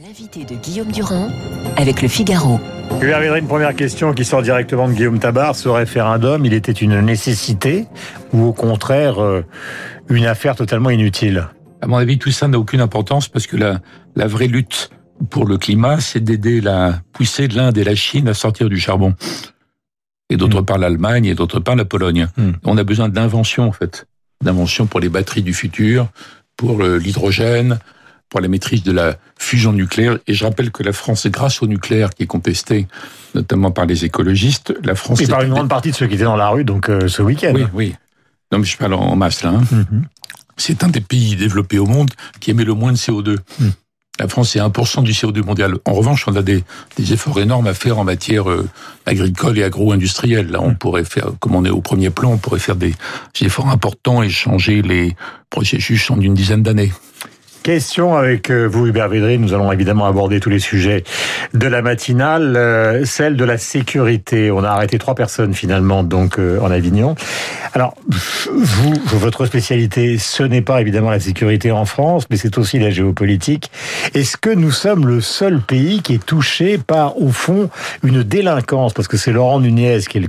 L'invité de Guillaume Durand avec le Figaro. Hubert une première question qui sort directement de Guillaume Tabar. Ce référendum, il était une nécessité ou au contraire euh, une affaire totalement inutile? À mon avis, tout ça n'a aucune importance parce que la, la vraie lutte pour le climat, c'est d'aider la poussée de l'Inde et la Chine à sortir du charbon. Et d'autre hmm. part l'Allemagne et d'autre part la Pologne. Hmm. On a besoin d'invention en fait, d'invention pour les batteries du futur, pour l'hydrogène, pour la maîtrise de la fusion nucléaire. Et je rappelle que la France, grâce au nucléaire qui est contesté, notamment par les écologistes, la France... Et par une grande partie de ceux qui étaient dans la rue donc euh, ce week-end. Oui, oui. Non, mais je parle en masse là. Hein. Mhm. C'est un des pays développés au monde qui émet le moins de CO2. Mhm. La France, c'est 1% du CO2 mondial. En revanche, on a des, des efforts énormes à faire en matière euh, agricole et agro-industrielle. Là, on mhm. pourrait faire, comme on est au premier plan, on pourrait faire des efforts importants et changer les processus en une dizaine d'années. Question avec euh, vous, Hubert Védry. Nous allons évidemment aborder tous les sujets de la matinale. Euh, celle de la sécurité. On a arrêté trois personnes finalement donc euh, en Avignon. Alors, vous, votre spécialité, ce n'est pas évidemment la sécurité en France, mais c'est aussi la géopolitique. Est-ce que nous sommes le seul pays qui est touché par, au fond, une délinquance? Parce que c'est Laurent Nunez, qui est le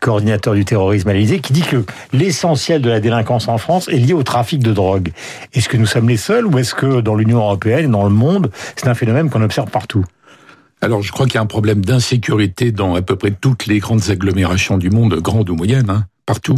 coordinateur du terrorisme à l'Élysée, qui dit que l'essentiel de la délinquance en France est lié au trafic de drogue. Est-ce que nous sommes les seuls ou est-ce que dans l'Union européenne dans le monde, c'est un phénomène qu'on observe partout alors, je crois qu'il y a un problème d'insécurité dans à peu près toutes les grandes agglomérations du monde, grandes ou moyennes. Hein partout,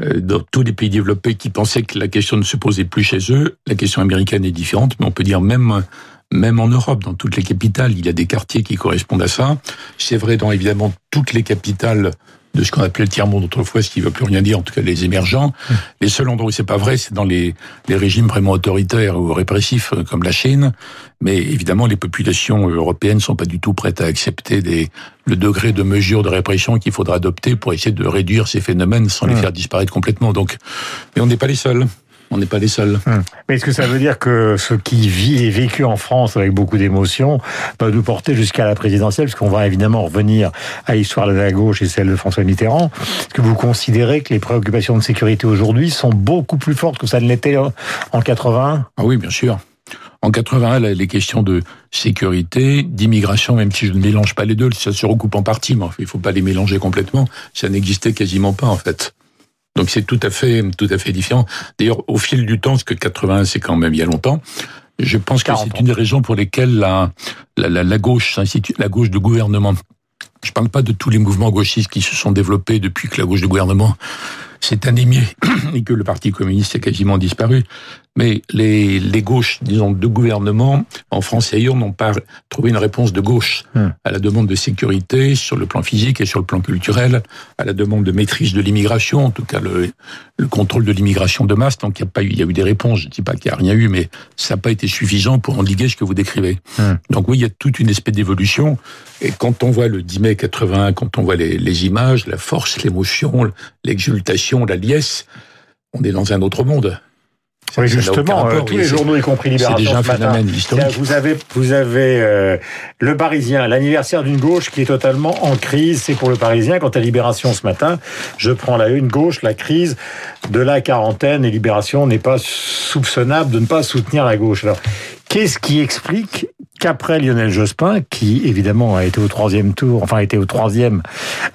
euh, dans tous les pays développés qui pensaient que la question ne se posait plus chez eux. La question américaine est différente, mais on peut dire même même en Europe, dans toutes les capitales, il y a des quartiers qui correspondent à ça. C'est vrai dans évidemment toutes les capitales de ce qu'on appelait le tiers-monde autrefois, ce qui ne veut plus rien dire, en tout cas les émergents. Mmh. Les seuls endroits où c'est pas vrai, c'est dans les, les régimes vraiment autoritaires ou répressifs, euh, comme la Chine. Mais évidemment, les populations européennes sont pas du tout prêtes à accepter des, le degré de mesure de répression qu'il faudra adopter pour essayer de réduire ces phénomènes sans les mmh. faire disparaître complètement. Donc, mais on n'est pas les seuls on n'est pas les seuls. Hum. Mais est-ce que ça veut dire que ce qui vit et vécu en France avec beaucoup d'émotion peut nous porter jusqu'à la présidentielle? Parce qu'on va évidemment revenir à l'histoire de la gauche et celle de François Mitterrand. Est-ce que vous considérez que les préoccupations de sécurité aujourd'hui sont beaucoup plus fortes que ça ne l'était en 81 Ah oui, bien sûr. En 81, les questions de sécurité, d'immigration, même si je ne mélange pas les deux, ça se recoupe en partie, mais il ne faut pas les mélanger complètement. Ça n'existait quasiment pas, en fait. Donc c'est tout à fait, tout à fait différent. D'ailleurs, au fil du temps, parce que 80, c'est quand même il y a longtemps, je pense que c'est une des raisons pour lesquelles la, la, la, la gauche, la gauche de gouvernement, je ne parle pas de tous les mouvements gauchistes qui se sont développés depuis que la gauche de gouvernement s'est anémiée et que le Parti communiste a quasiment disparu, mais les, les gauches, disons, de gouvernement, en France et ailleurs, n'ont pas trouvé une réponse de gauche hmm. à la demande de sécurité sur le plan physique et sur le plan culturel, à la demande de maîtrise de l'immigration, en tout cas le, le contrôle de l'immigration de masse. Donc il y a pas eu, il y a eu des réponses. Je ne dis pas qu'il n'y a rien eu, mais ça n'a pas été suffisant pour endiguer ce que vous décrivez. Hmm. Donc oui, il y a toute une espèce d'évolution. Et quand on voit le 10 mai 81, quand on voit les, les images, la force, l'émotion, l'exultation, la liesse, on est dans un autre monde. Oui, justement, euh, tous les journaux, y compris Libération, c'est déjà un phénomène historique. Vous avez, vous avez euh, le Parisien, l'anniversaire d'une gauche qui est totalement en crise. C'est pour le Parisien. Quant à Libération ce matin, je prends la une gauche, la crise de la quarantaine et Libération n'est pas soupçonnable de ne pas soutenir la gauche. Alors, qu'est-ce qui explique qu'après Lionel Jospin, qui évidemment a été au troisième tour, enfin a été au troisième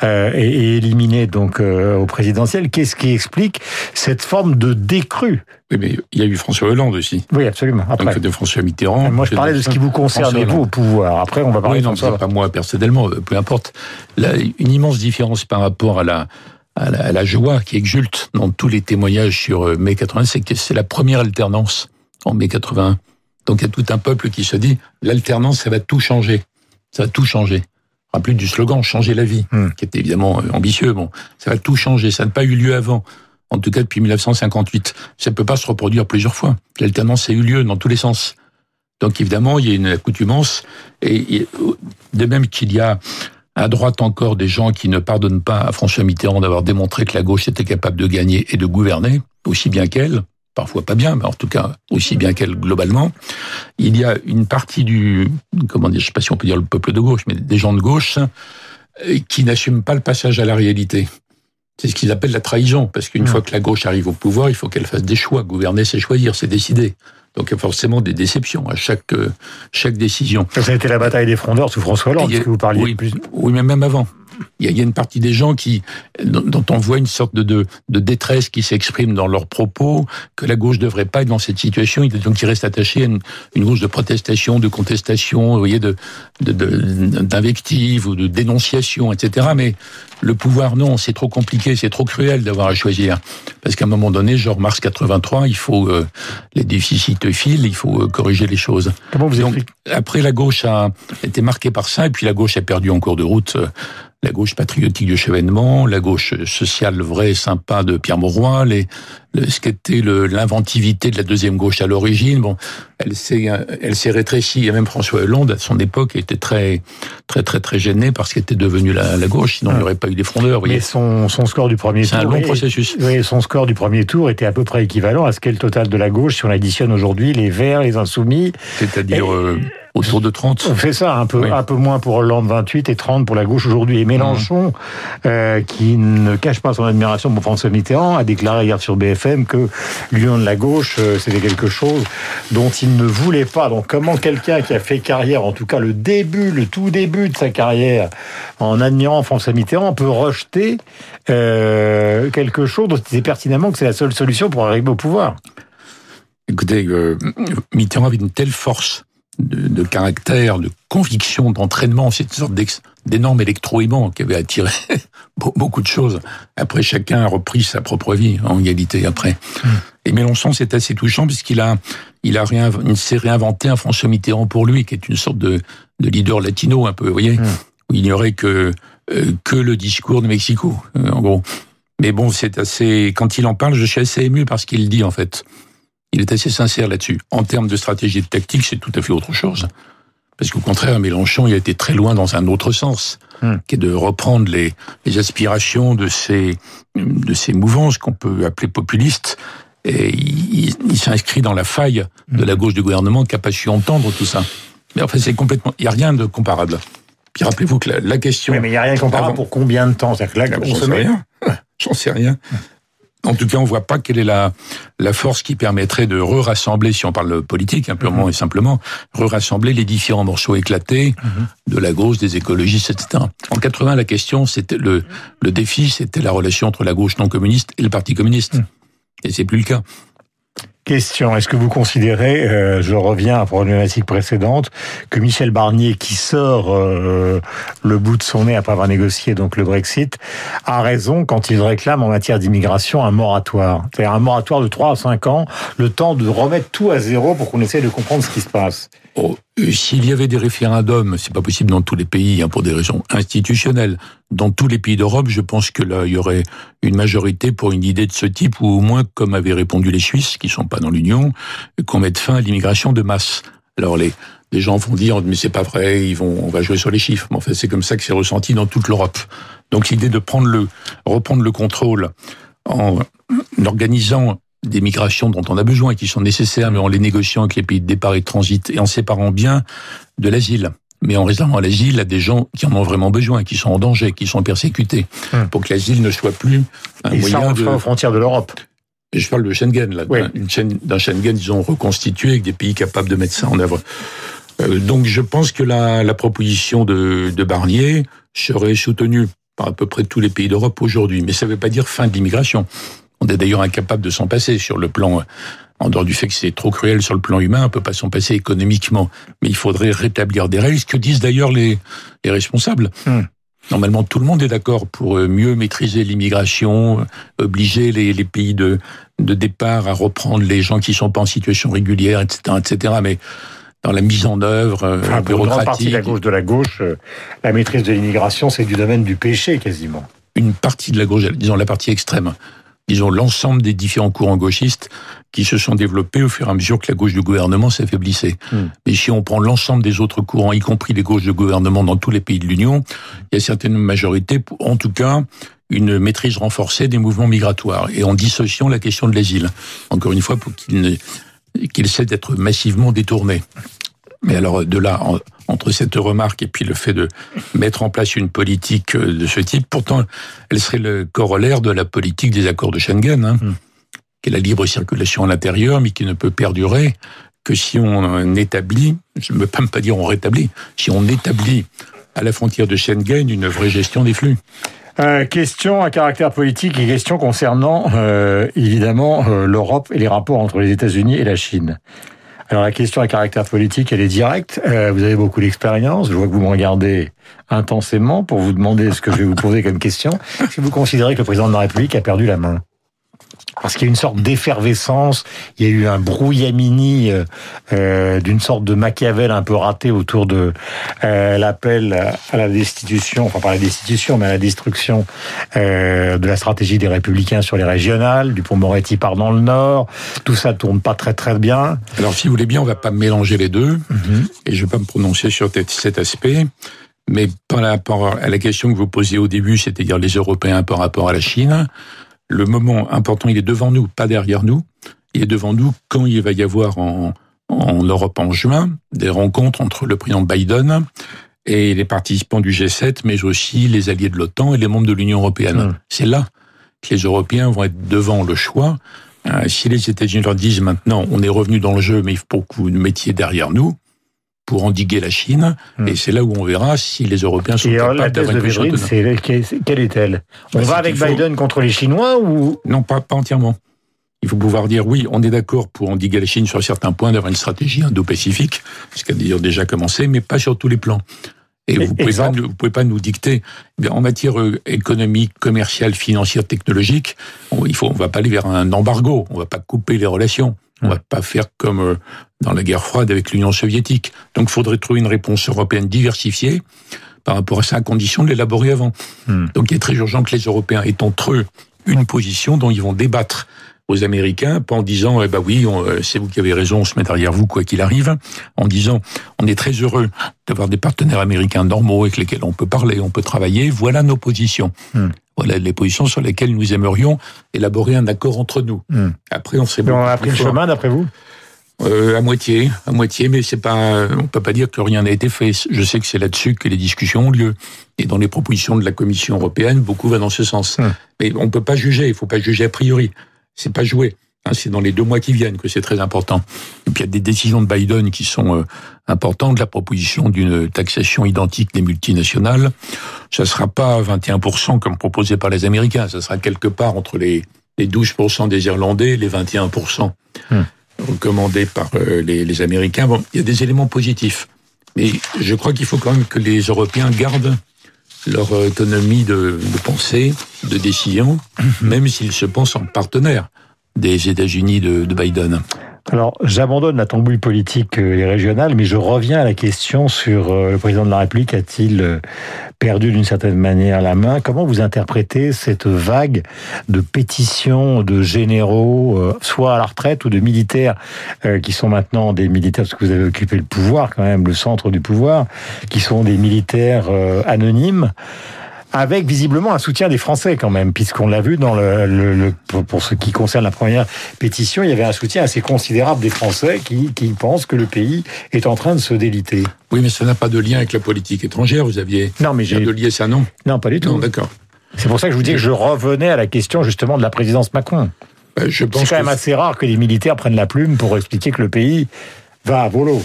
euh, et, éliminé donc euh, au présidentiel, qu'est-ce qui explique cette forme de décrue? Oui, mais il y a eu François Hollande aussi. Oui, absolument. Après. Donc de François Mitterrand. Moi, je parlais de ce qui vous concerne, vous, au pouvoir. Après, on va parler oui, non, pas moi personnellement, euh, peu importe. Là, une immense différence par rapport à la à la, à la, joie qui exulte dans tous les témoignages sur mai 80, c'est que c'est la première alternance en mai 81. Donc il y a tout un peuple qui se dit l'alternance, ça va tout changer. Ça va tout changer. Rappelez du slogan changer la vie, hmm. qui était évidemment euh, ambitieux. Bon, ça va tout changer. Ça n'a pas eu lieu avant. En tout cas, depuis 1958. Ça ne peut pas se reproduire plusieurs fois. L'alternance a eu lieu dans tous les sens. Donc évidemment, il y a une accoutumance. Et de même qu'il y a à droite encore des gens qui ne pardonnent pas à François Mitterrand d'avoir démontré que la gauche était capable de gagner et de gouverner, aussi bien qu'elle, parfois pas bien, mais en tout cas aussi bien qu'elle globalement, il y a une partie du, comment dire, je sais pas si on peut dire le peuple de gauche, mais des gens de gauche euh, qui n'assument pas le passage à la réalité. C'est ce qu'ils appellent la trahison, parce qu'une mmh. fois que la gauche arrive au pouvoir, il faut qu'elle fasse des choix. Gouverner, c'est choisir, c'est décider. Donc il y a forcément des déceptions à chaque, euh, chaque décision. Ça a été la bataille des frondeurs sous François Hollande, que vous parliez oui, plus. Oui, mais même avant. Il y, a, une partie des gens qui, dont on voit une sorte de, de, de détresse qui s'exprime dans leurs propos, que la gauche devrait pas être dans cette situation, donc ils restent attachés à une, une gauche de protestation, de contestation, vous voyez, de d'invective ou de dénonciation, etc. Mais le pouvoir, non, c'est trop compliqué, c'est trop cruel d'avoir à choisir. Parce qu'à un moment donné, genre mars 83, il faut euh, les déficits filent, il faut euh, corriger les choses. Comment vous donc, Après, la gauche a été marquée par ça, et puis la gauche a perdu en cours de route. Euh, la gauche patriotique de Chevènement, la gauche sociale vraie sympa de Pierre Mauroy, les, ce qu'était l'inventivité de la deuxième gauche à l'origine. Bon, elle s'est elle s'est rétrécie. Et même François Hollande, à son époque, était très très très très gêné parce qu'elle était devenue la, la gauche. Sinon, il n'y aurait pas eu des frondeurs. Mais son, son score du premier tour. C'est un long processus. Oui, son score du premier tour était à peu près équivalent à ce qu'est le total de la gauche si on additionne aujourd'hui les Verts, les Insoumis. C'est-à-dire. Euh, autour de 30. On fait ça, un peu, un peu moins pour Hollande 28 et 30 pour la gauche aujourd'hui. Et Mélenchon, mmh. euh, qui ne cache pas son admiration pour François Mitterrand, a déclaré hier sur BFM que l'union de la gauche, euh, c'était quelque chose dont il ne voulait pas. Donc comment quelqu'un qui a fait carrière, en tout cas le début, le tout début de sa carrière, en admirant François Mitterrand, peut rejeter euh, quelque chose dont il sait pertinemment que c'est la seule solution pour arriver au pouvoir? Écoutez, euh, Mitterrand avait une telle force de, de, caractère, de conviction, d'entraînement, cette sorte d'énorme électro-aimant qui avait attiré beaucoup de choses. Après, chacun a repris sa propre vie, en égalité, après. Mm. Et Mélenchon, c'est assez touchant puisqu'il a, il a il s'est réinventé un François Mitterrand pour lui, qui est une sorte de, de leader latino, un peu, vous voyez, mm. où il n'y aurait que, euh, que le discours de Mexico, euh, en gros. Mais bon, c'est assez, quand il en parle, je suis assez ému par ce qu'il dit, en fait. Il est assez sincère là-dessus. En termes de stratégie et de tactique, c'est tout à fait autre chose. Parce qu'au contraire, Mélenchon, il a été très loin dans un autre sens, hmm. qui est de reprendre les, les aspirations de ces, de ces mouvances qu'on peut appeler populistes. Et il, il s'inscrit dans la faille de la hmm. gauche du gouvernement qui n'a pas su entendre tout ça. Mais enfin, c'est complètement, il n'y a rien de comparable. Puis rappelez-vous que la, question. mais il n'y a rien de comparable pour combien de temps? C'est-à-dire que là, on J'en sais rien. J'en sais rien. En tout cas, on voit pas quelle est la, la force qui permettrait de re-rassembler, si on parle politique, hein, purement mhm. et simplement, re-rassembler les différents morceaux éclatés mhm. de la gauche, des écologistes, etc. En 80, la question, c'était le, le défi, c'était la relation entre la gauche non communiste et le Parti communiste. Mhm. Et c'est plus le cas. Question, est-ce que vous considérez, euh, je reviens à la problématique précédente, que Michel Barnier, qui sort euh, le bout de son nez après avoir négocié donc le Brexit, a raison quand il réclame en matière d'immigration un moratoire? C'est-à-dire un moratoire de 3 à 5 ans, le temps de remettre tout à zéro pour qu'on essaie de comprendre ce qui se passe. Oh, s'il y avait des référendums, c'est pas possible dans tous les pays, hein, pour des raisons institutionnelles. Dans tous les pays d'Europe, je pense que là, il y aurait une majorité pour une idée de ce type, ou au moins, comme avaient répondu les Suisses, qui sont pas dans l'Union, qu'on mette fin à l'immigration de masse. Alors les, les gens vont dire, mais c'est pas vrai, ils vont, on va jouer sur les chiffres. Mais en fait, c'est comme ça que c'est ressenti dans toute l'Europe. Donc l'idée de prendre le, reprendre le contrôle en organisant des migrations dont on a besoin et qui sont nécessaires, mais en les négociant avec les pays de départ et de transit et en séparant bien de l'asile. Mais en réservant l'asile à des gens qui en ont vraiment besoin, qui sont en danger, qui sont persécutés, hum. pour que l'asile ne soit plus un et moyen de... aux frontières de l'Europe. Je parle de Schengen, là, d'un Schengen, ils ont reconstitué avec des pays capables de mettre ça en œuvre. Euh, donc je pense que la, la proposition de, de Barnier serait soutenue par à peu près tous les pays d'Europe aujourd'hui. Mais ça ne veut pas dire fin de l'immigration. On est d'ailleurs incapable de s'en passer sur le plan, en dehors du fait que c'est trop cruel sur le plan humain, on peut pas s'en passer économiquement. Mais il faudrait rétablir des règles, ce que disent d'ailleurs les, les responsables. Hmm. Normalement, tout le monde est d'accord pour euh, mieux maîtriser l'immigration, euh, obliger les, les, pays de, de départ à reprendre les gens qui sont pas en situation régulière, etc., etc. Mais dans la mise en œuvre euh, bureaucratique. Une partie de la gauche de la gauche, la maîtrise de l'immigration, c'est du domaine du péché quasiment. Une partie de la gauche, disons la partie extrême, disons, l'ensemble des différents courants gauchistes qui se sont développés au fur et à mesure que la gauche du gouvernement s'affaiblissait. Hmm. Mais si on prend l'ensemble des autres courants, y compris les gauches de gouvernement dans tous les pays de l'Union, il y a certaines majorités, en tout cas, une maîtrise renforcée des mouvements migratoires et en dissociant la question de l'asile. Encore une fois, pour qu'il qu'il cesse d'être massivement détourné. Mais alors, de là, entre cette remarque et puis le fait de mettre en place une politique euh, de ce type, pourtant, elle serait le corollaire de la politique des accords de Schengen, hein, mm. qui est la libre circulation à l'intérieur, mais qui ne peut perdurer que si on établit, je ne veux pas me pas dire on rétablit, si on établit à la frontière de Schengen une vraie gestion des flux. Euh, question à caractère politique et question concernant euh, évidemment euh, l'Europe et les rapports entre les États-Unis et la Chine. Alors la question à caractère politique, elle est directe. Euh, vous avez beaucoup d'expérience. Je vois que vous me regardez intensément pour vous demander ce que je vais vous poser comme question. Que vous considérez que le président de la République a perdu la main? Parce qu'il y a une sorte d'effervescence, il y a eu un brouillamini euh, euh, d'une sorte de Machiavel un peu raté autour de euh, l'appel à la destitution, enfin pas à la destitution, mais à la destruction euh, de la stratégie des Républicains sur les régionales. Dupont-Moretti part dans le Nord, tout ça tourne pas très très bien. Alors si vous voulez bien, on va pas mélanger les deux, mm-hmm. et je vais pas me prononcer sur cet aspect. Mais par rapport à la question que vous posiez au début, c'est-à-dire les Européens par rapport à la Chine, le moment important, il est devant nous, pas derrière nous. Il est devant nous quand il va y avoir en, en Europe en juin des rencontres entre le président Biden et les participants du G7, mais aussi les alliés de l'OTAN et les membres de l'Union européenne. Mmh. C'est là que les Européens vont être devant le choix. Euh, si les États-Unis leur disent maintenant, on est revenu dans le jeu, mais il faut que vous nous mettiez derrière nous, pour endiguer la Chine. Hmm. Et c'est là où on verra si les Européens sont capables d'avoir une position Quelle est-elle? On bah, va avec Biden contre les Chinois ou? Non, pas, pas entièrement. Il faut pouvoir dire oui, on est d'accord pour endiguer la Chine sur certains points, d'avoir une stratégie indo-pacifique, ce qui a déjà commencé, mais pas sur tous les plans. Et vous pouvez pas, vous pouvez pas nous dicter. Eh en matière euh, économique, commerciale, financière, technologique, on, il faut, on va pas aller vers un embargo. On va pas couper les relations. On va pas faire comme euh, dans la guerre froide avec l'Union soviétique. Donc, il faudrait trouver une réponse européenne diversifiée par rapport à ça, à condition de l'élaborer avant. Hmm. Donc, il est très urgent que les Européens aient entre eux une position dont ils vont débattre aux Américains, pas en disant eh ben oui, euh, c'est vous qui avez raison, on se met derrière vous quoi qu'il arrive, en disant on est très heureux d'avoir des partenaires américains normaux avec lesquels on peut parler, on peut travailler, voilà nos positions. Hmm. Voilà les positions sur lesquelles nous aimerions élaborer un accord entre nous. Hmm. Après, on s'est On a pris le chemin, d'après vous? Euh, à moitié, à moitié, mais c'est pas, on peut pas dire que rien n'a été fait. Je sais que c'est là-dessus que les discussions ont lieu. Et dans les propositions de la Commission européenne, beaucoup va dans ce sens. Hmm. Mais on peut pas juger, il faut pas juger a priori. C'est pas joué. Hein, c'est dans les deux mois qui viennent que c'est très important. Et puis il y a des décisions de Biden qui sont euh, importantes. La proposition d'une taxation identique des multinationales, ça sera pas 21% comme proposé par les Américains. Ça sera quelque part entre les, les 12% des Irlandais et les 21% hmm. recommandés par euh, les, les Américains. Bon, il y a des éléments positifs. Mais je crois qu'il faut quand même que les Européens gardent leur autonomie de, de pensée, de décision, hmm. même s'ils se pensent en partenaires des États-Unis de, de Biden. Alors, j'abandonne la tambouille politique et régionale, mais je reviens à la question sur euh, le président de la République a-t-il euh, perdu d'une certaine manière la main? Comment vous interprétez cette vague de pétitions de généraux, euh, soit à la retraite ou de militaires qui sont maintenant des militaires, parce que vous avez occupé le pouvoir quand même, le centre du pouvoir, qui sont des militaires anonymes? Avec visiblement un soutien des Français quand même, puisqu'on l'a vu dans le, le, pour ce qui concerne la première pétition, il y avait un soutien assez considérable des Français qui, qui pensent que le pays est en train de se déliter. Oui, mais ça n'a pas de lien avec la politique étrangère. Vous aviez non, mais j'ai de lier ça, non? Non, pas du tout. Non, d'accord. C'est pour ça que je vous dis que je revenais à la question justement de la présidence Macron. Ben, je pense c'est quand même assez rare que les militaires prennent la plume pour expliquer que le pays va à volo.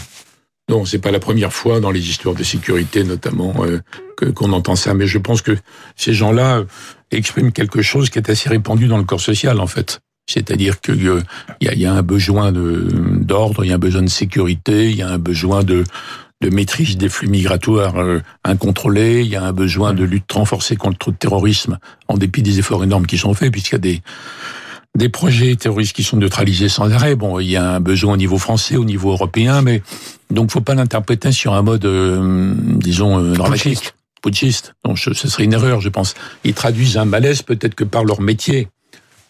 Non, c'est pas la première fois dans les histoires de sécurité, notamment, euh, qu'on entend ça. Mais je pense que ces gens-là euh, expriment quelque chose qui est assez répandu dans le corps social, en fait. C'est-à-dire qu'il euh, y, a, un besoin d'ordre, il y a un besoin de sécurité, il y a un besoin de, de maîtrise des flux migratoires incontrôlés, il y a un besoin de lutte renforcée contre le terrorisme, en dépit des efforts énormes qui sont faits, puisqu'il y a des des projets terroristes qui sont neutralisés sans arrêt. Bon, il y a un besoin au niveau français, au niveau européen, mais donc faut pas l'interpréter sur un mode, euh, disons, euh, dramatique. Putschiste. Donc ce serait une erreur, je pense. Ils traduisent un malaise peut-être que par leur métier.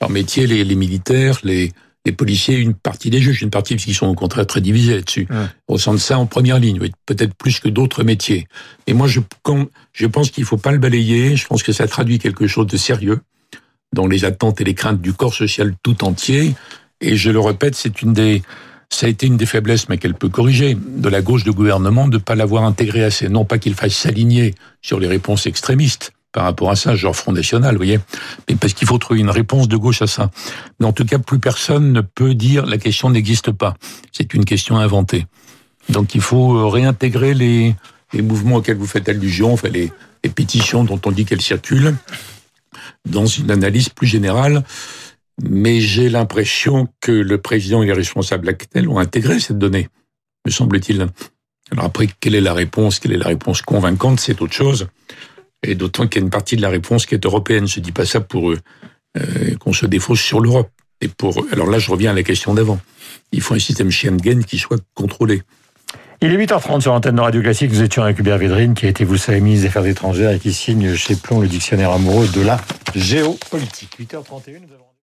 Leur métier, les, les militaires, les, les policiers, une partie des juges, une partie qui sont au contraire très divisés là-dessus, ouais. ressentent ça en première ligne, peut-être plus que d'autres métiers. Et moi, je, quand, je pense qu'il faut pas le balayer. Je pense que ça traduit quelque chose de sérieux dans les attentes et les craintes du corps social tout entier. Et je le répète, c'est une des, ça a été une des faiblesses, mais qu'elle peut corriger, de la gauche de gouvernement de ne pas l'avoir intégré assez. Non pas qu'il faille s'aligner sur les réponses extrémistes, par rapport à ça, genre Front National, vous voyez. Mais parce qu'il faut trouver une réponse de gauche à ça. Mais en tout cas, plus personne ne peut dire la question n'existe pas. C'est une question inventée. Donc il faut euh, réintégrer les, mouvements auxquels vous faites allusion, enfin les pétitions dont on dit qu'elles circulent, dans une analyse plus générale. Mais j'ai l'impression que le président et les responsables actuels ont intégré cette donnée, me semble-t-il. Alors après, quelle est la réponse? Quelle est la réponse convaincante? C'est autre chose. Et d'autant qu'il y a une partie de la réponse qui est européenne. Je dis pas ça pour euh, qu'on se défausse sur l'Europe. Et pour alors là, je reviens à la question d'avant. Il faut un système Schengen qui soit contrôlé. Il est 8h30 sur l'antenne de Radio Classique. Nous étions avec Hubert Védrine, qui a été, vous le savez, ministre des Affaires étrangères et qui signe chez Plomb le dictionnaire amoureux de la géopolitique. 8h31, nous avons...